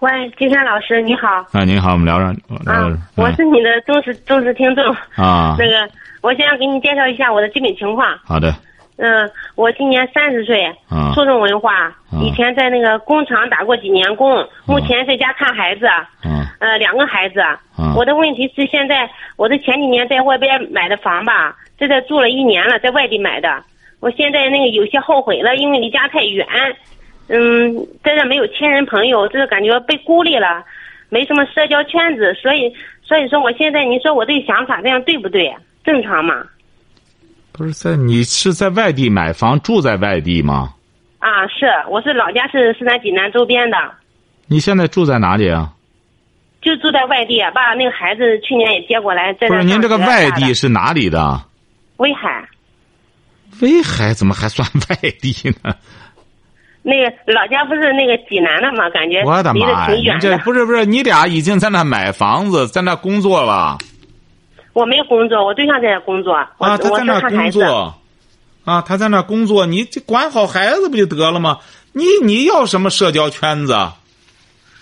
喂，金山老师，你好。啊，您好，我们聊聊。啊，我是你的忠实忠实听众。啊。那个，我先给你介绍一下我的基本情况。好的。嗯，我今年三十岁，初中文化，以前在那个工厂打过几年工，目前在家看孩子。嗯。呃，两个孩子。我的问题是，现在我的前几年在外边买的房吧，在这住了一年了，在外地买的。我现在那个有些后悔了，因为离家太远。嗯，在这没有亲人朋友，就是感觉被孤立了，没什么社交圈子，所以所以说我现在，你说我这个想法这样对不对？正常吗？不是在你是在外地买房，住在外地吗？啊，是，我是老家是是咱济南周边的。你现在住在哪里啊？就住在外地，把那个孩子去年也接过来。不是您这个外地是哪里的？威海。威海怎么还算外地呢？那个老家不是那个济南的吗？感觉我的妈呀！你这不是不是你俩已经在那买房子，在那工作了？我没工作，我对象在那工作。啊，他在那工作。啊，他在那工作，你管好孩子不就得了吗？你你要什么社交圈子？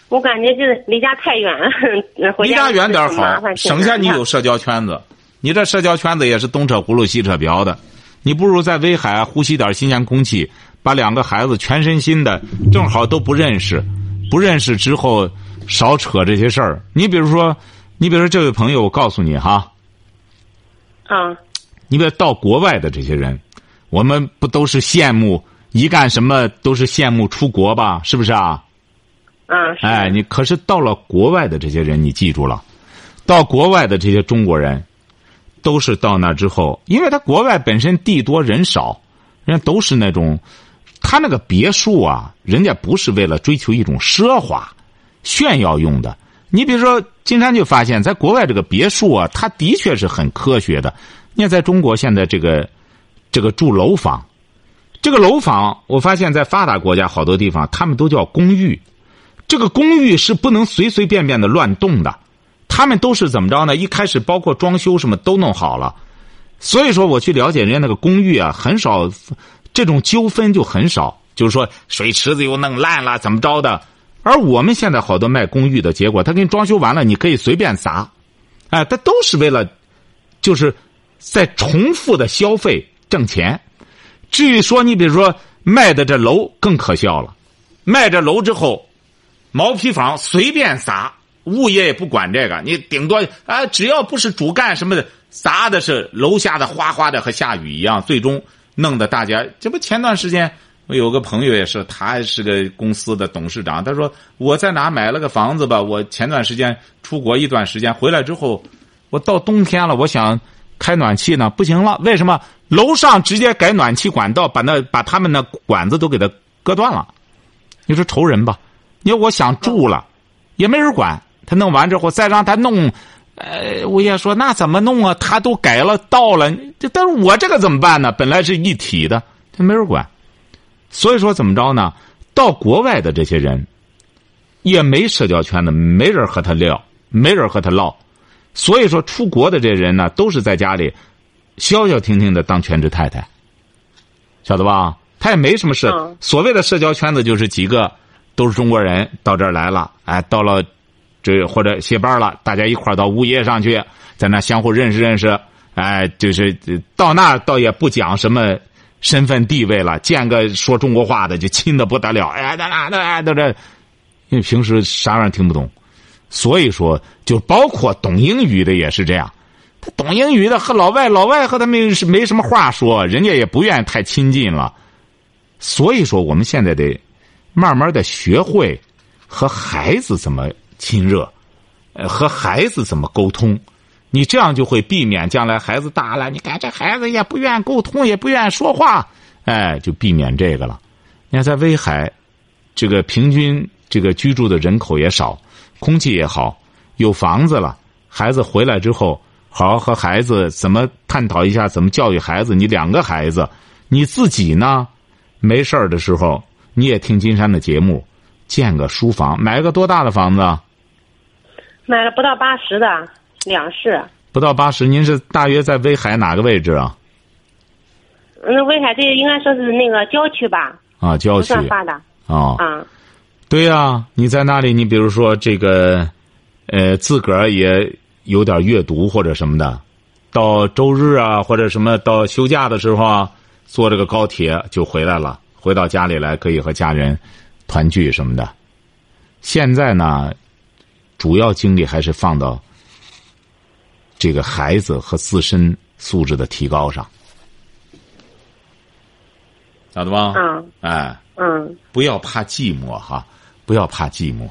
我感觉就是离家太远了，离家远点好，省下你有社交圈子。你这社交圈子也是东扯葫芦西扯瓢的，你不如在威海呼吸点新鲜空气。把两个孩子全身心的，正好都不认识，不认识之后少扯这些事儿。你比如说，你比如说这位朋友，我告诉你哈，啊，你比如到国外的这些人，我们不都是羡慕一干什么都是羡慕出国吧？是不是啊？嗯。哎，你可是到了国外的这些人，你记住了，到国外的这些中国人，都是到那之后，因为他国外本身地多人少，人家都是那种。他那个别墅啊，人家不是为了追求一种奢华、炫耀用的。你比如说，金山就发现，在国外这个别墅啊，它的确是很科学的。你看，在中国现在这个这个住楼房，这个楼房，我发现在发达国家好多地方，他们都叫公寓。这个公寓是不能随随便便的乱动的，他们都是怎么着呢？一开始包括装修什么都弄好了，所以说我去了解人家那个公寓啊，很少。这种纠纷就很少，就是说水池子又弄烂了，怎么着的？而我们现在好多卖公寓的结果，他给你装修完了，你可以随便砸，哎，他都是为了，就是在重复的消费挣钱。至于说你比如说卖的这楼更可笑了，卖这楼之后，毛坯房随便砸，物业也不管这个，你顶多啊，只要不是主干什么的，砸的是楼下的哗哗的和下雨一样，最终。弄得大家，这不前段时间我有个朋友也是，他是个公司的董事长。他说我在哪买了个房子吧，我前段时间出国一段时间回来之后，我到冬天了，我想开暖气呢，不行了。为什么？楼上直接改暖气管道，把那把他们那管子都给他割断了。你说愁人吧？你说我想住了，也没人管。他弄完之后再让他弄。呃，物业说那怎么弄啊？他都改了道了，这但是我这个怎么办呢？本来是一体的，他没人管，所以说怎么着呢？到国外的这些人，也没社交圈子，没人和他聊，没人和他唠，所以说出国的这人呢，都是在家里消消停停的当全职太太，晓得吧？他也没什么事，所谓的社交圈子就是几个都是中国人到这儿来了，哎，到了。这或者歇班了，大家一块到物业上去，在那相互认识认识。哎，就是到那倒也不讲什么身份地位了，见个说中国话的就亲的不得了。哎，在哪的都这，因为平时啥玩意儿听不懂，所以说就包括懂英语的也是这样。他懂英语的和老外，老外和他没没什么话说，人家也不愿意太亲近了。所以说，我们现在得慢慢的学会和孩子怎么。亲热，呃，和孩子怎么沟通？你这样就会避免将来孩子大了，你看这孩子也不愿沟通，也不愿说话，哎，就避免这个了。你看在威海，这个平均这个居住的人口也少，空气也好，有房子了，孩子回来之后，好好和孩子怎么探讨一下怎么教育孩子。你两个孩子，你自己呢？没事儿的时候，你也听金山的节目，建个书房，买个多大的房子？买了不到八十的两室。不到八十，您是大约在威海哪个位置啊？那威海这应该说是那个郊区吧？啊，郊区。不算发达。啊。啊。对呀，你在那里？你比如说这个，呃，自个儿也有点阅读或者什么的，到周日啊或者什么到休假的时候啊，坐这个高铁就回来了，回到家里来可以和家人团聚什么的。现在呢，主要精力还是放到这个孩子和自身素质的提高上，晓得吧？嗯。哎。嗯。不要怕寂寞哈。不要怕寂寞。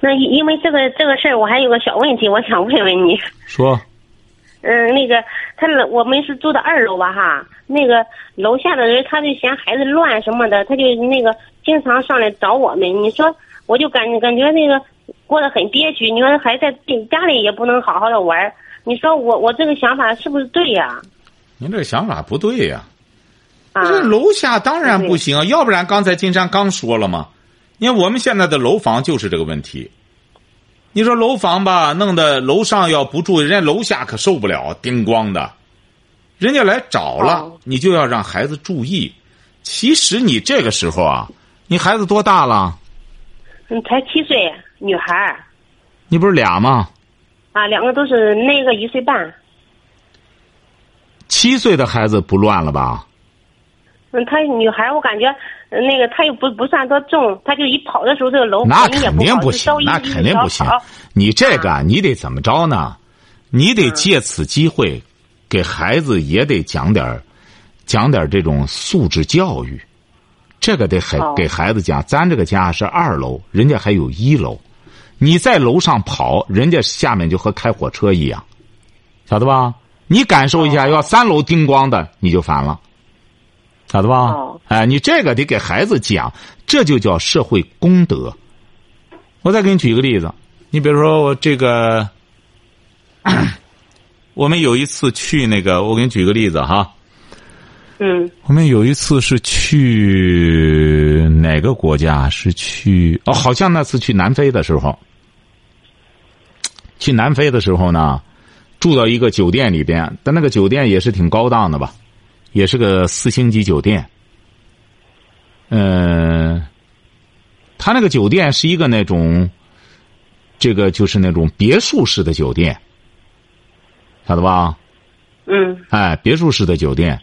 那因因为这个这个事儿，我还有个小问题，我想问问你。说。嗯，那个他我们是住的二楼吧哈，那个楼下的人他就嫌孩子乱什么的，他就那个经常上来找我们。你说，我就感感觉那个过得很憋屈。你说还在家里也不能好好的玩你说我我这个想法是不是对呀？您这个想法不对呀。啊。这楼下当然不行，要不然刚才金山刚说了嘛。你看我们现在的楼房就是这个问题，你说楼房吧，弄得楼上要不住，人家楼下可受不了，叮咣的，人家来找了，你就要让孩子注意。其实你这个时候啊，你孩子多大了？你，才七岁，女孩。你不是俩吗？啊，两个都是那个一岁半。七岁的孩子不乱了吧？嗯，她女孩，我感觉。那个他又不不算多重，他就一跑的时候，这个楼那肯定不行，那肯定不行。你这个你得怎么着呢？你得借此机会，给孩子也得讲点儿讲点这种素质教育。这个得ให้给孩子讲，咱这个家是二楼，人家还有一楼，你在楼上跑，人家下面就和开火车一样，晓得吧？你感受一下，要三楼叮咣的，你就烦了。晓得吧？哎，你这个得给孩子讲，这就叫社会公德。我再给你举个例子，你比如说我这个，我们有一次去那个，我给你举个例子哈。嗯。我们有一次是去哪个国家？是去哦，好像那次去南非的时候，去南非的时候呢，住到一个酒店里边，但那个酒店也是挺高档的吧。也是个四星级酒店，嗯，他那个酒店是一个那种，这个就是那种别墅式的酒店，晓得吧？嗯。哎，别墅式的酒店，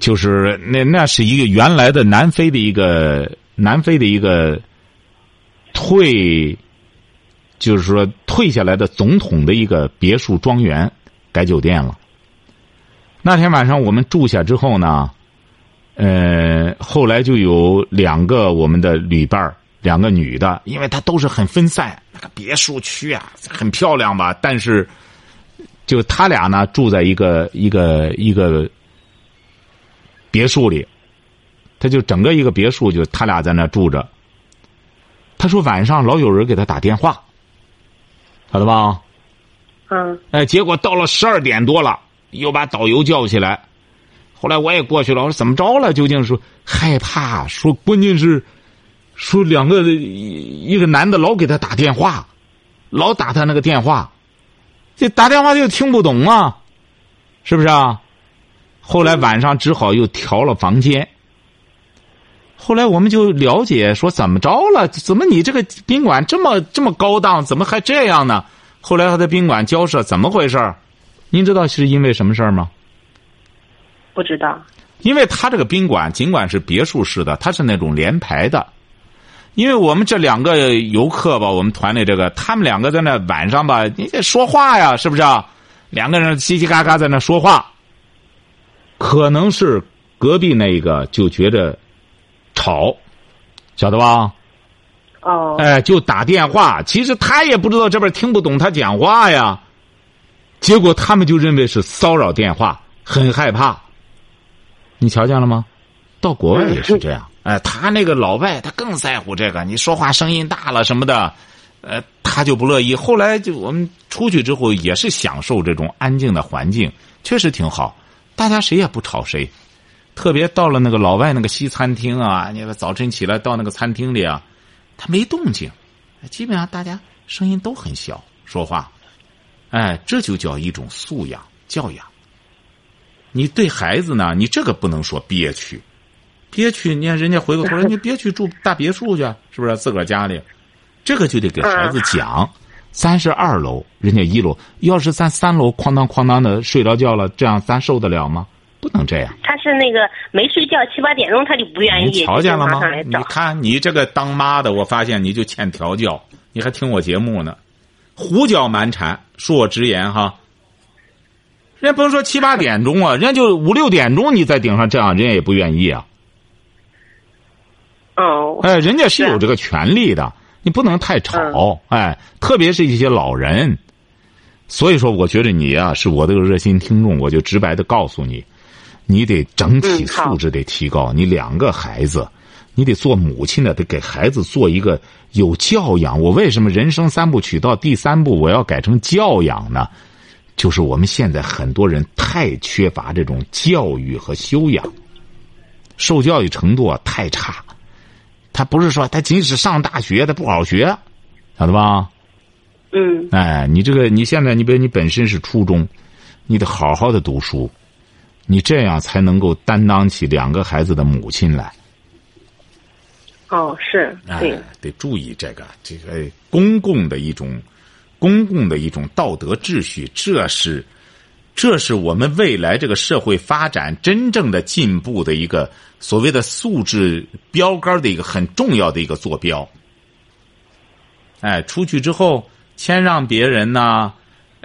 就是那那是一个原来的南非的一个南非的一个退，就是说退下来的总统的一个别墅庄园改酒店了。那天晚上我们住下之后呢，呃，后来就有两个我们的旅伴两个女的，因为她都是很分散，那个别墅区啊，很漂亮吧，但是就他俩呢住在一个一个一个别墅里，他就整个一个别墅就他俩在那住着。他说晚上老有人给他打电话，晓得吧？嗯。哎，结果到了十二点多了。又把导游叫起来，后来我也过去了。我说怎么着了？究竟说害怕？说关键是说两个一个男的老给他打电话，老打他那个电话，这打电话就听不懂啊，是不是啊？后来晚上只好又调了房间。后来我们就了解说怎么着了？怎么你这个宾馆这么这么高档？怎么还这样呢？后来他在宾馆交涉，怎么回事？您知道是因为什么事儿吗？不知道。因为他这个宾馆尽管是别墅式的，它是那种连排的。因为我们这两个游客吧，我们团里这个，他们两个在那晚上吧，你得说话呀，是不是？啊？两个人叽叽嘎嘎在那说话，可能是隔壁那个就觉着吵，晓得吧？哦。哎，就打电话，其实他也不知道这边听不懂他讲话呀。结果他们就认为是骚扰电话，很害怕。你瞧见了吗？到国外也是这样。哎，他那个老外他更在乎这个，你说话声音大了什么的，呃，他就不乐意。后来就我们出去之后，也是享受这种安静的环境，确实挺好。大家谁也不吵谁，特别到了那个老外那个西餐厅啊，你早晨起来到那个餐厅里啊，他没动静，基本上大家声音都很小，说话，哎，这就叫一种素养教养。你对孩子呢，你这个不能说憋屈，憋屈，你看人家回过头 来，你憋屈住大别墅去，是不是自个儿家里？这个就得给孩子讲，三十二楼，人家一楼。要是咱三楼哐当哐当的睡着觉了，这样咱受得了吗？不能这样。他是那个没睡觉，七八点钟他就不愿意。你瞧见了吗？你看你这个当妈的，我发现你就欠调教。你还听我节目呢，胡搅蛮缠，恕我直言哈。人家甭说七八点钟啊，人家就五六点钟你在顶上这样，人家也不愿意啊。哦。哎，人家是有这个权利的。你不能太吵，哎，特别是一些老人。所以说，我觉得你呀是我这个热心听众，我就直白的告诉你，你得整体素质得提高。你两个孩子，你得做母亲的，得给孩子做一个有教养。我为什么人生三部曲到第三部我要改成教养呢？就是我们现在很多人太缺乏这种教育和修养，受教育程度啊太差。他不是说他即使上大学他不好学，晓得吧？嗯。哎，你这个你现在你比如你本身是初中，你得好好的读书，你这样才能够担当起两个孩子的母亲来。哦，是，对，得注意这个这个公共的一种公共的一种道德秩序，这是。这是我们未来这个社会发展真正的进步的一个所谓的素质标杆的一个很重要的一个坐标。哎，出去之后谦让别人呐，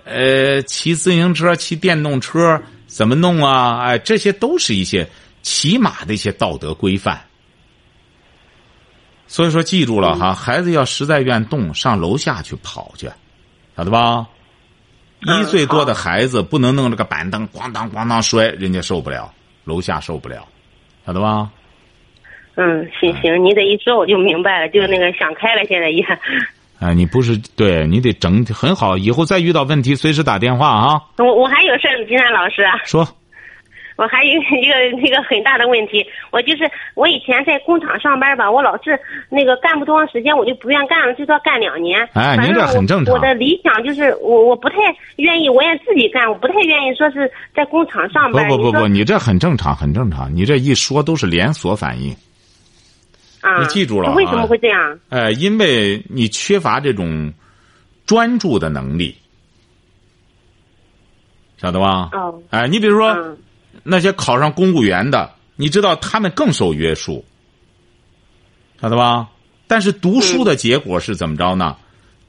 呃，骑自行车、骑电动车怎么弄啊？哎，这些都是一些起码的一些道德规范。所以说，记住了哈，孩子要实在愿动，上楼下去跑去，晓得吧？一岁多的孩子不能弄这个板凳咣当咣当摔，人家受不了，楼下受不了，晓得吧？嗯，行行，你这一说我就明白了，就那个想开了，现在也。啊，你不是对你得整很好，以后再遇到问题随时打电话啊。我我还有事儿金山老师。说。我还有一个那个很大的问题，我就是我以前在工厂上班吧，我老是那个干不多长时间，我就不愿干了，最多干两年。哎，您这很正常。我的理想就是我我不太愿意，我也自己干，我不太愿意说是在工厂上班。不不不不，你这很正常，很正常。你这一说都是连锁反应。啊。你记住了为什么会这样？哎，因为你缺乏这种专注的能力，晓得吧？哦。哎，你比如说。那些考上公务员的，你知道他们更受约束，晓得吧？但是读书的结果是怎么着呢？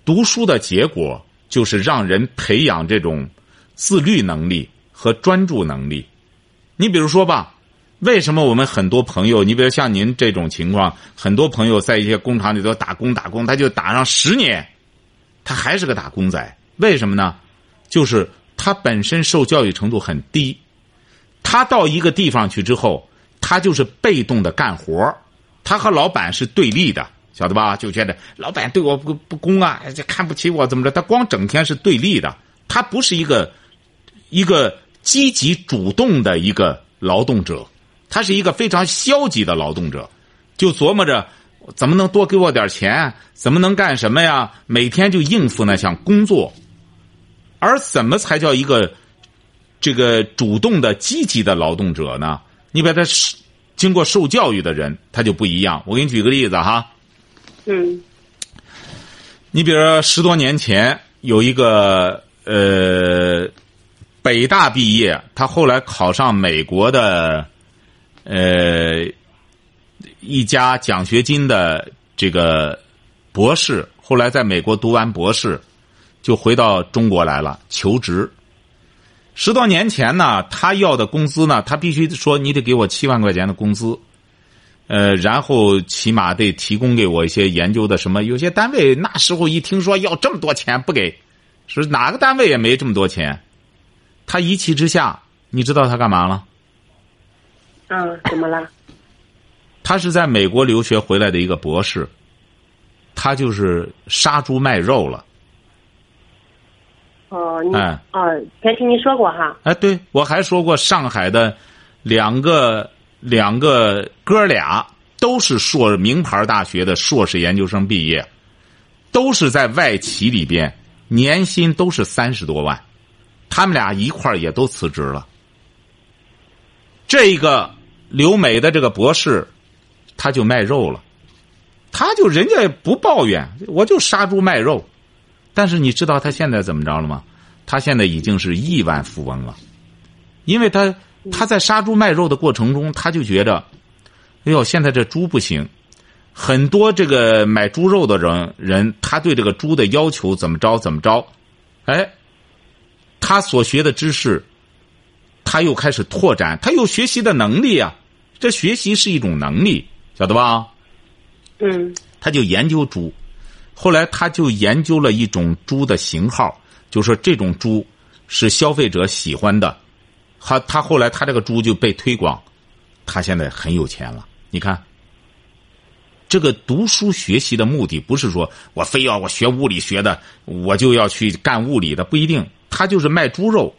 读书的结果就是让人培养这种自律能力和专注能力。你比如说吧，为什么我们很多朋友，你比如像您这种情况，很多朋友在一些工厂里头打工打工，他就打上十年，他还是个打工仔。为什么呢？就是他本身受教育程度很低。他到一个地方去之后，他就是被动的干活他和老板是对立的，晓得吧？就觉得老板对我不不公啊，这看不起我怎么着？他光整天是对立的，他不是一个一个积极主动的一个劳动者，他是一个非常消极的劳动者，就琢磨着怎么能多给我点钱，怎么能干什么呀？每天就应付那项工作，而怎么才叫一个？这个主动的、积极的劳动者呢？你把他经过受教育的人，他就不一样。我给你举个例子哈。嗯。你比如说，十多年前有一个呃，北大毕业，他后来考上美国的呃一家奖学金的这个博士，后来在美国读完博士，就回到中国来了求职。十多年前呢，他要的工资呢，他必须说你得给我七万块钱的工资，呃，然后起码得提供给我一些研究的什么。有些单位那时候一听说要这么多钱不给，是哪个单位也没这么多钱。他一气之下，你知道他干嘛了？嗯，怎么了？他是在美国留学回来的一个博士。他就是杀猪卖肉了。哦，你哦，前听你说过哈。哎，对，我还说过上海的两个两个哥俩都是硕名牌大学的硕士研究生毕业，都是在外企里边，年薪都是三十多万，他们俩一块儿也都辞职了。这个留美的这个博士，他就卖肉了，他就人家不抱怨，我就杀猪卖肉。但是你知道他现在怎么着了吗？他现在已经是亿万富翁了，因为他他在杀猪卖肉的过程中，他就觉得，哎呦，现在这猪不行，很多这个买猪肉的人人，他对这个猪的要求怎么着怎么着，哎，他所学的知识，他又开始拓展，他有学习的能力啊，这学习是一种能力，晓得吧？嗯，他就研究猪。后来，他就研究了一种猪的型号，就说这种猪是消费者喜欢的。他他后来他这个猪就被推广，他现在很有钱了。你看，这个读书学习的目的不是说我非要我学物理学的，我就要去干物理的，不一定。他就是卖猪肉，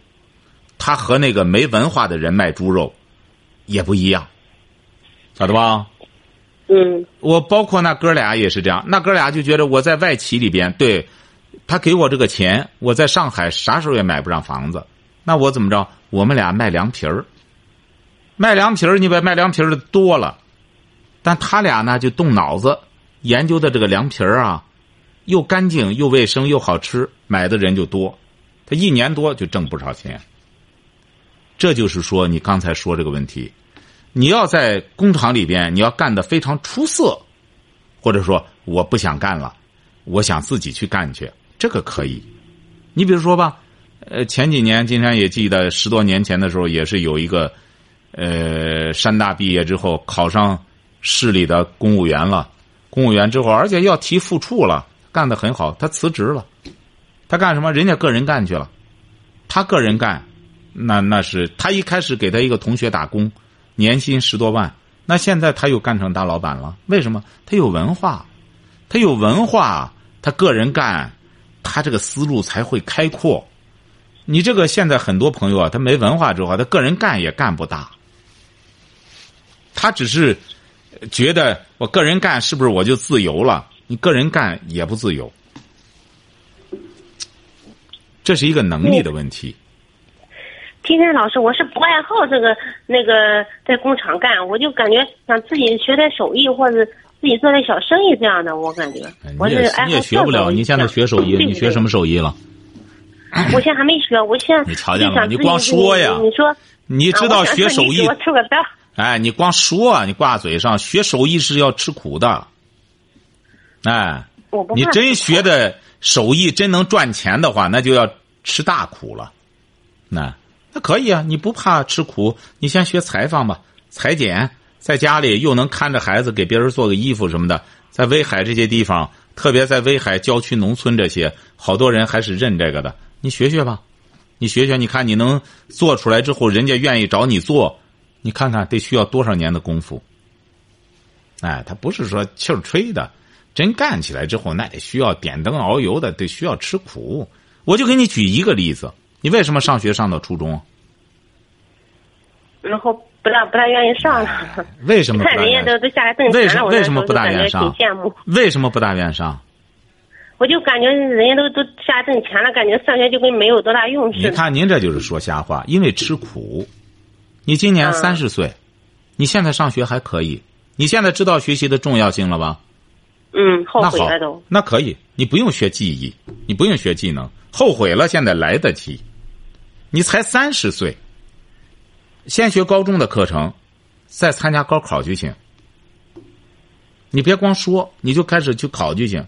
他和那个没文化的人卖猪肉也不一样，晓得吧？嗯，我包括那哥俩也是这样，那哥俩就觉得我在外企里边，对，他给我这个钱，我在上海啥时候也买不上房子，那我怎么着？我们俩卖凉皮儿，卖凉皮儿，你把卖凉皮儿的多了，但他俩呢就动脑子研究的这个凉皮儿啊，又干净又卫生又好吃，买的人就多，他一年多就挣不少钱。这就是说，你刚才说这个问题。你要在工厂里边，你要干的非常出色，或者说我不想干了，我想自己去干去，这个可以。你比如说吧，呃，前几年金山也记得十多年前的时候，也是有一个，呃，山大毕业之后考上市里的公务员了，公务员之后，而且要提副处了，干的很好，他辞职了，他干什么？人家个人干去了，他个人干，那那是他一开始给他一个同学打工。年薪十多万，那现在他又干成大老板了？为什么？他有文化，他有文化，他个人干，他这个思路才会开阔。你这个现在很多朋友啊，他没文化之后，他个人干也干不大。他只是觉得我个人干是不是我就自由了？你个人干也不自由，这是一个能力的问题。金山老师，我是不爱好这个那个在工厂干，我就感觉想自己学点手艺，或者自己做点小生意这样的。我感觉我是爱好你也学不了，你现在学手艺，你学什么手艺了？我现在还没学，我现在你瞧见了？你光说呀？你说你知道学手艺？我吃个蛋。哎，你光说，你挂嘴上，学手艺是要吃苦的。哎，你真学的手艺真能赚钱的话，那就要吃大苦了。那。那可以啊，你不怕吃苦，你先学裁缝吧，裁剪，在家里又能看着孩子，给别人做个衣服什么的。在威海这些地方，特别在威海郊区农村这些，好多人还是认这个的。你学学吧，你学学，你看你能做出来之后，人家愿意找你做，你看看得需要多少年的功夫。哎，他不是说气儿吹的，真干起来之后，那得需要点灯熬油的，得需要吃苦。我就给你举一个例子。你为什么上学上到初中？然后不大不大愿意上了。为什么？看人家都都下来挣钱了，为什么不大愿意上？挺羡慕。为什么不大愿意上？我就感觉人家都都下来挣钱了，感觉上学就跟没有多大用似的。你看您这就是说瞎话，因为吃苦。你今年三十岁，你现在上学还可以，你现在知道学习的重要性了吧？嗯，后悔了都。那可以，你不用学技艺，你不用学技能，后悔了现在来得及。你才三十岁，先学高中的课程，再参加高考就行。你别光说，你就开始去考就行。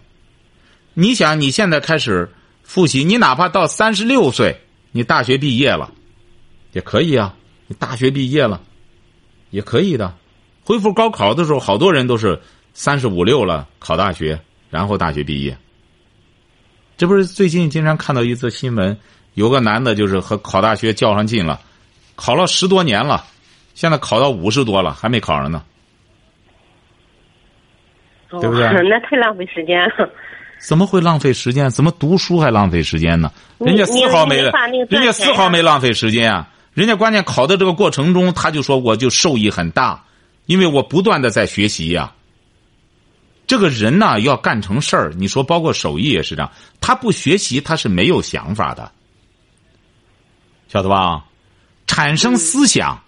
你想，你现在开始复习，你哪怕到三十六岁，你大学毕业了，也可以啊。你大学毕业了，也可以的。恢复高考的时候，好多人都是三十五六了考大学，然后大学毕业。这不是最近经常看到一则新闻。有个男的，就是和考大学较上劲了，考了十多年了，现在考到五十多了，还没考上呢。对不对？那太浪费时间了。怎么会浪费时间？怎么读书还浪费时间呢？人家丝毫没，人家丝毫没浪费时间啊！人家关键考的这个过程中，他就说我就受益很大，因为我不断的在学习呀。这个人呢，要干成事儿，你说包括手艺也是这样，他不学习他是没有想法的，晓得吧？产生思想，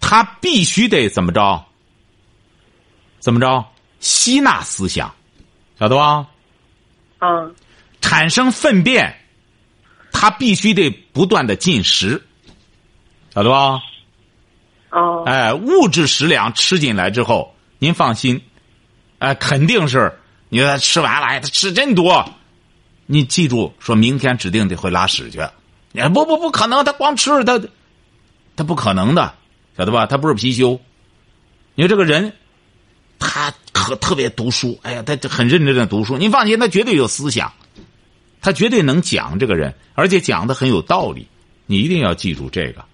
他必须得怎么着？怎么着？吸纳思想，晓得吧？嗯，产生粪便，他必须得不断的进食，晓得吧？哦，哎，物质食粮吃进来之后，您放心，哎，肯定是你说吃完了，哎，他吃真多，你记住，说明天指定得会拉屎去，你不不不可能，他光吃他，他不可能的，晓得吧？他不是貔貅，你说这个人。他可特别读书，哎呀，他很认真的读书。您放心，他绝对有思想，他绝对能讲这个人，而且讲的很有道理。你一定要记住这个。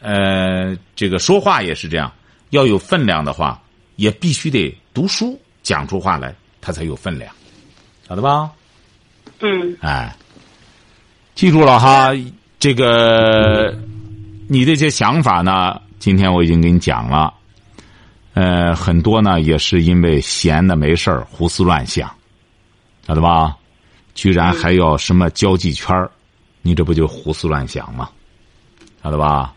呃，这个说话也是这样，要有分量的话，也必须得读书，讲出话来，他才有分量，晓得吧？嗯。哎，记住了哈，这个你这些想法呢，今天我已经给你讲了。呃，很多呢也是因为闲的没事儿胡思乱想，晓得吧？居然还要什么交际圈儿，你这不就胡思乱想吗？晓得吧？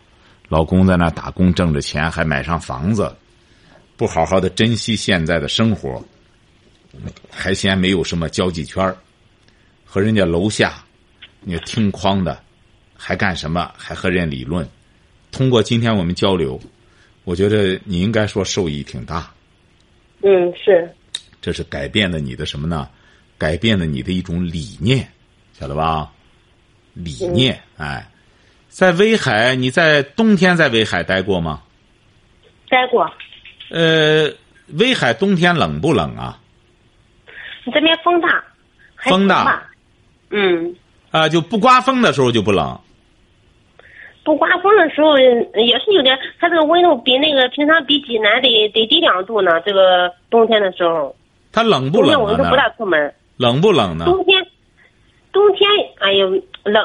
老公在那打工挣着钱，还买上房子，不好好的珍惜现在的生活，还嫌没有什么交际圈儿，和人家楼下你听框的，还干什么？还和人理论？通过今天我们交流。我觉得你应该说受益挺大。嗯，是。这是改变了你的什么呢？改变了你的一种理念，晓得吧？理念，哎，在威海，你在冬天在威海待过吗？待过。呃，威海冬天冷不冷啊？你这边风大。风大。嗯。啊，就不刮风的时候就不冷。不刮风的时候也是有点，它这个温度比那个平常比济南得得低两度呢。这个冬天的时候，它冷不冷冬天我们都不大出门。冷不冷呢？冬天，冬天，哎呦，冷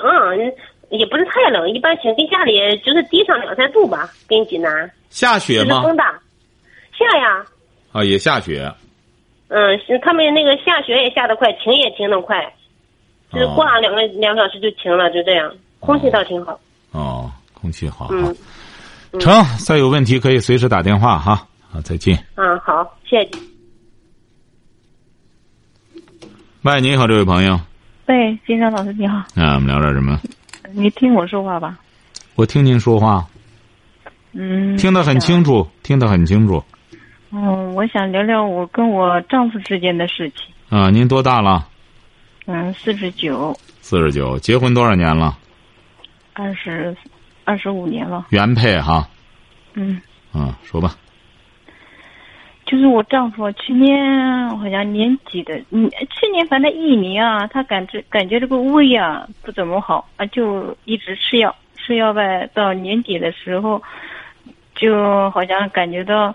也不是太冷，一般性跟家里就是低上两三度吧，跟济南。下雪吗？风大，下呀。啊，也下雪。嗯，他们那个下雪也下得快，停也停得快，就是过了两个两个小时就停了，就这样，空气倒挺好。哦，空气好，嗯，成。再有问题可以随时打电话哈。好，再见。嗯，好，谢谢。喂，你好，这位朋友。喂，金山老师你好。啊，我们聊点什么？你听我说话吧。我听您说话。嗯。听得很清楚，听得很清楚。嗯，我想聊聊我跟我丈夫之间的事情。啊，您多大了？嗯，四十九。四十九，结婚多少年了？二十，二十五年了。原配哈。嗯。嗯，说吧。就是我丈夫去年好像年底的，嗯，去年反正一年啊，他感觉感觉这个胃啊不怎么好啊，就一直吃药，吃药呗。到年底的时候，就好像感觉到，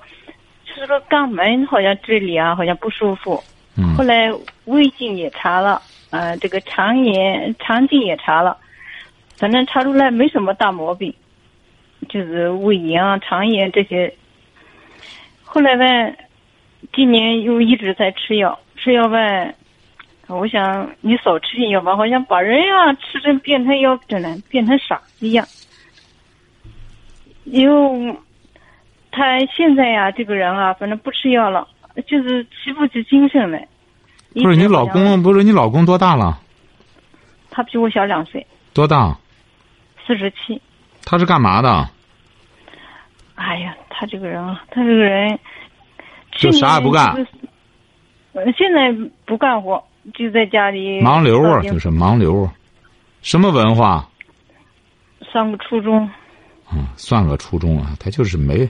就是说肛门好像这里啊好像不舒服。嗯。后来胃镜也查了，呃，这个肠炎、肠镜也查了。反正查出来没什么大毛病，就是胃炎啊、肠炎这些。后来呗，今年又一直在吃药，吃药呗。我想你少吃点药吧，好像把人呀吃成变成药真的变成傻子一样。又，他现在呀，这个人啊，反正不吃药了，就是提不起精神来。不是你老公，不是你老公多大了？他比我小两岁。多大？四十七，他是干嘛的？哎呀，他这个人啊，他这个人，就啥也不干。现在不干活，就在家里。盲流啊，就是盲流。什么文化？上个初中。嗯，算个初中啊，他就是没，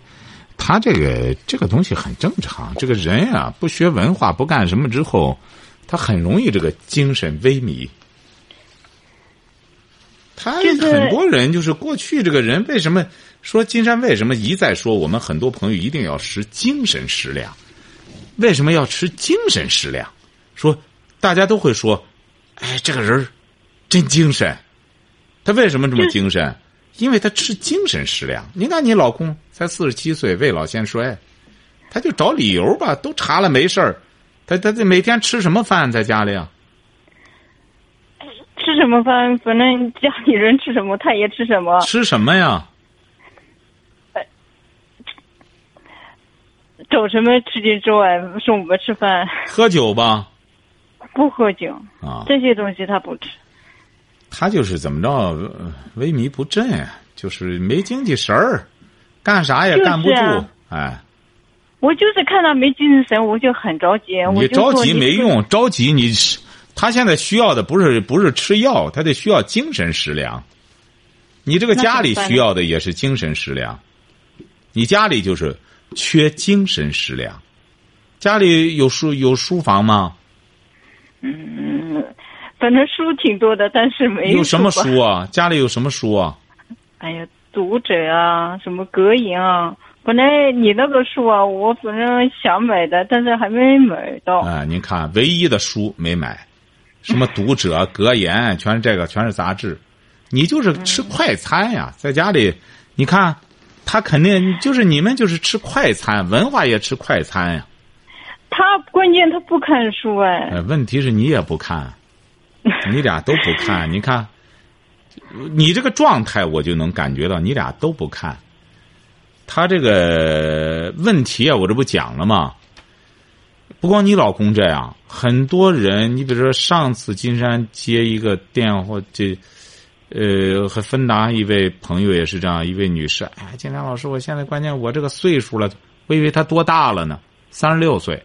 他这个这个东西很正常。这个人啊，不学文化，不干什么之后，他很容易这个精神萎靡。他很多人就是过去这个人为什么说金山为什么一再说我们很多朋友一定要食精神食粮？为什么要吃精神食粮？说大家都会说，哎，这个人真精神。他为什么这么精神？因为他吃精神食粮。你看你老公才四十七岁，未老先衰，他就找理由吧，都查了没事儿。他他这每天吃什么饭在家里啊？吃什么饭？反正家里人吃什么，他也吃什么。吃什么呀？找什么吃进之外，送我们吃饭。喝酒吧？不喝酒啊，这些东西他不吃。他就是怎么着，萎靡不振，就是没精气神儿，干啥也干不住。哎，我就是看到没精神，我就很着急。你着急没用，着急你，他现在需要的不是不是吃药，他得需要精神食粮。你这个家里需要的也是精神食粮，你家里就是缺精神食粮。家里有书有书房吗？嗯。反正书挺多的，但是没有什么书啊？家里有什么书啊？哎呀，读者啊，什么格言啊。本来你那个书啊，我反正想买的，但是还没买到。哎，您看，唯一的书没买，什么读者、格言，全是这个，全是杂志。你就是吃快餐呀，在家里，你看，他肯定就是你们就是吃快餐，文化也吃快餐呀。他关键他不看书哎。哎，问题是你也不看。你俩都不看，你看，你这个状态我就能感觉到，你俩都不看。他这个问题啊，我这不讲了吗？不光你老公这样，很多人，你比如说上次金山接一个电话，这呃，和芬达一位朋友也是这样，一位女士，哎，金山老师，我现在关键我这个岁数了，我以为他多大了呢？三十六岁，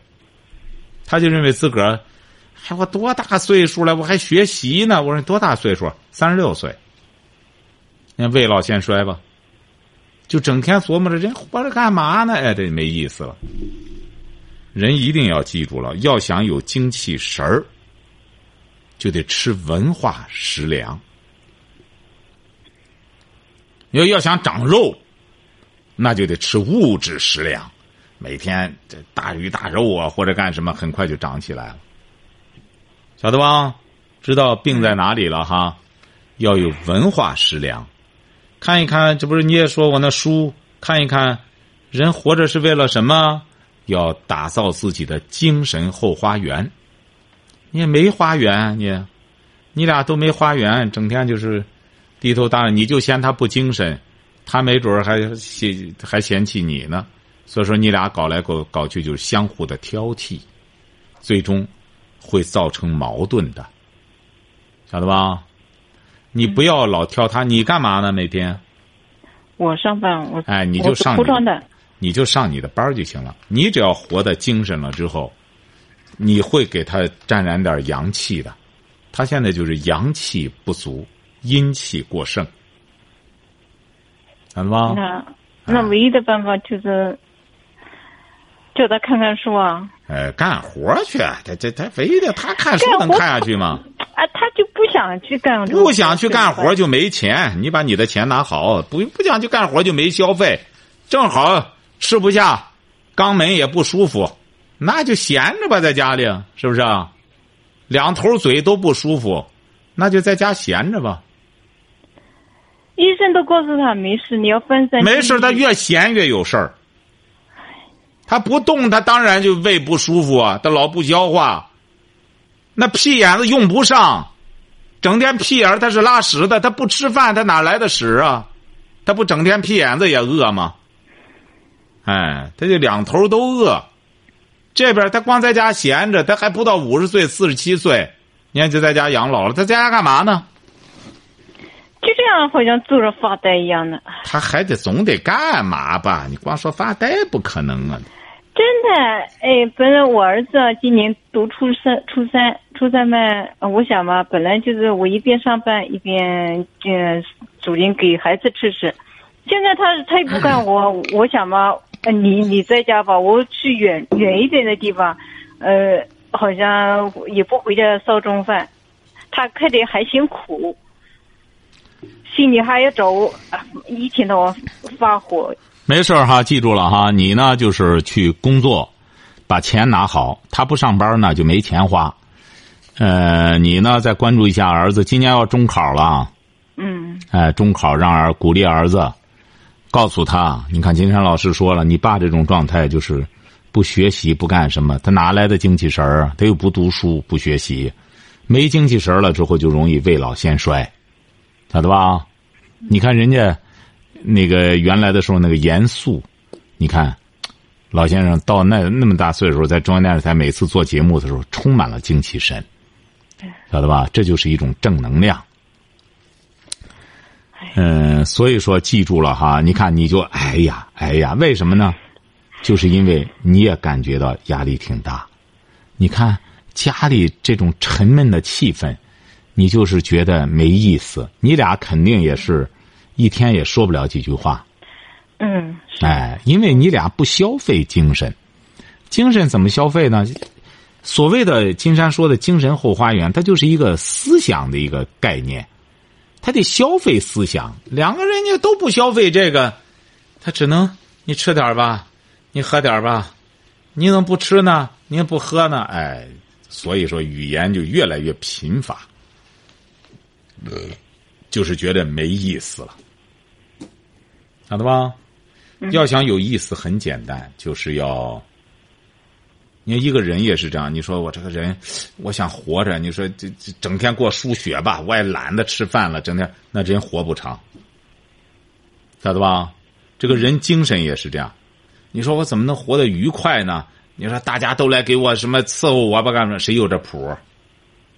他就认为自个儿。还我多大岁数了？我还学习呢。我说多大岁数？三十六岁。那未老先衰吧，就整天琢磨着人活着干嘛呢？哎，这没意思了。人一定要记住了，要想有精气神儿，就得吃文化食粮。要要想长肉，那就得吃物质食粮。每天这大鱼大肉啊，或者干什么，很快就长起来了。晓得吧？知道病在哪里了哈？要有文化食粮，看一看，这不是你也说我那书？看一看，人活着是为了什么？要打造自己的精神后花园。你也没花园，你，你俩都没花园，整天就是低头大，你就嫌他不精神，他没准还嫌还嫌弃你呢。所以说，你俩搞来搞搞去，就是相互的挑剔，最终。会造成矛盾的，晓得吧？你不要老挑他，你干嘛呢？每天？我上班，我哎，你就上，你就上你的班就行了。你只要活得精神了之后，你会给他沾染点阳气的。他现在就是阳气不足，阴气过剩，晓得吧？那那唯一的办法就是。叫他看看书啊！哎，干活去！他这他非得他看书能看下去吗？啊，他就不想去干。不想去干活就没钱。你把你的钱拿好，不不想去干活就没消费，正好吃不下，肛门也不舒服，那就闲着吧，在家里是不是？啊？两头嘴都不舒服，那就在家闲着吧。医生都告诉他没事，你要分散。没事，他越闲越有事儿。他不动，他当然就胃不舒服啊！他老不消化，那屁眼子用不上，整天屁眼他是拉屎的，他不吃饭，他哪来的屎啊？他不整天屁眼子也饿吗？哎，他就两头都饿。这边他光在家闲着，他还不到五十岁，四十七岁，你看就在家养老了。他在家干嘛呢？就这样，好像坐着发呆一样的。他还得总得干嘛吧？你光说发呆不可能啊。真的，哎，本来我儿子今年读初三，初三，初三嘛，我想嘛，本来就是我一边上班一边嗯，煮点给孩子吃吃。现在他他也不干活，我想嘛，你你在家吧，我去远远一点的地方，呃，好像也不回家烧中饭，他看的还辛苦，心里还要找我，一天到晚发火。没事哈，记住了哈，你呢就是去工作，把钱拿好。他不上班呢，就没钱花。呃，你呢，再关注一下儿子，今年要中考了。嗯。哎，中考让儿鼓励儿子，告诉他，你看金山老师说了，你爸这种状态就是不学习不干什么，他哪来的精气神儿？他又不读书不学习，没精气神了之后就容易未老先衰，晓得吧？你看人家那个原来的时候那个严肃，你看老先生到那那么大岁数，在中央电视台每次做节目的时候，充满了精气神，晓得吧？这就是一种正能量。嗯，所以说记住了哈，你看你就哎呀哎呀，为什么呢？就是因为你也感觉到压力挺大，你看家里这种沉闷的气氛，你就是觉得没意思。你俩肯定也是，一天也说不了几句话。嗯。哎，因为你俩不消费精神，精神怎么消费呢？所谓的金山说的精神后花园，它就是一个思想的一个概念。他得消费思想，两个人家都不消费这个，他只能你吃点吧，你喝点吧，你怎么不吃呢？你也不喝呢？哎，所以说语言就越来越贫乏，就是觉得没意思了，晓得吧？要想有意思，很简单，就是要。你看一个人也是这样，你说我这个人，我想活着，你说这这整天过输血吧，我也懒得吃饭了，整天那人活不长，晓得吧？这个人精神也是这样，你说我怎么能活得愉快呢？你说大家都来给我什么伺候我吧干什么？谁有这谱？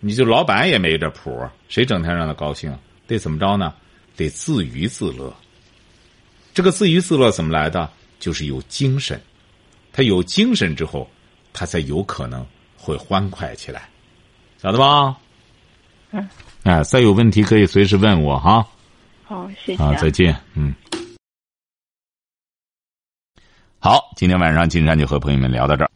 你就老板也没这谱，谁整天让他高兴？得怎么着呢？得自娱自乐。这个自娱自乐怎么来的？就是有精神，他有精神之后。他才有可能会欢快起来，晓得吧？嗯。哎，再有问题可以随时问我哈。好，谢谢。啊，再见。嗯。好，今天晚上金山就和朋友们聊到这儿。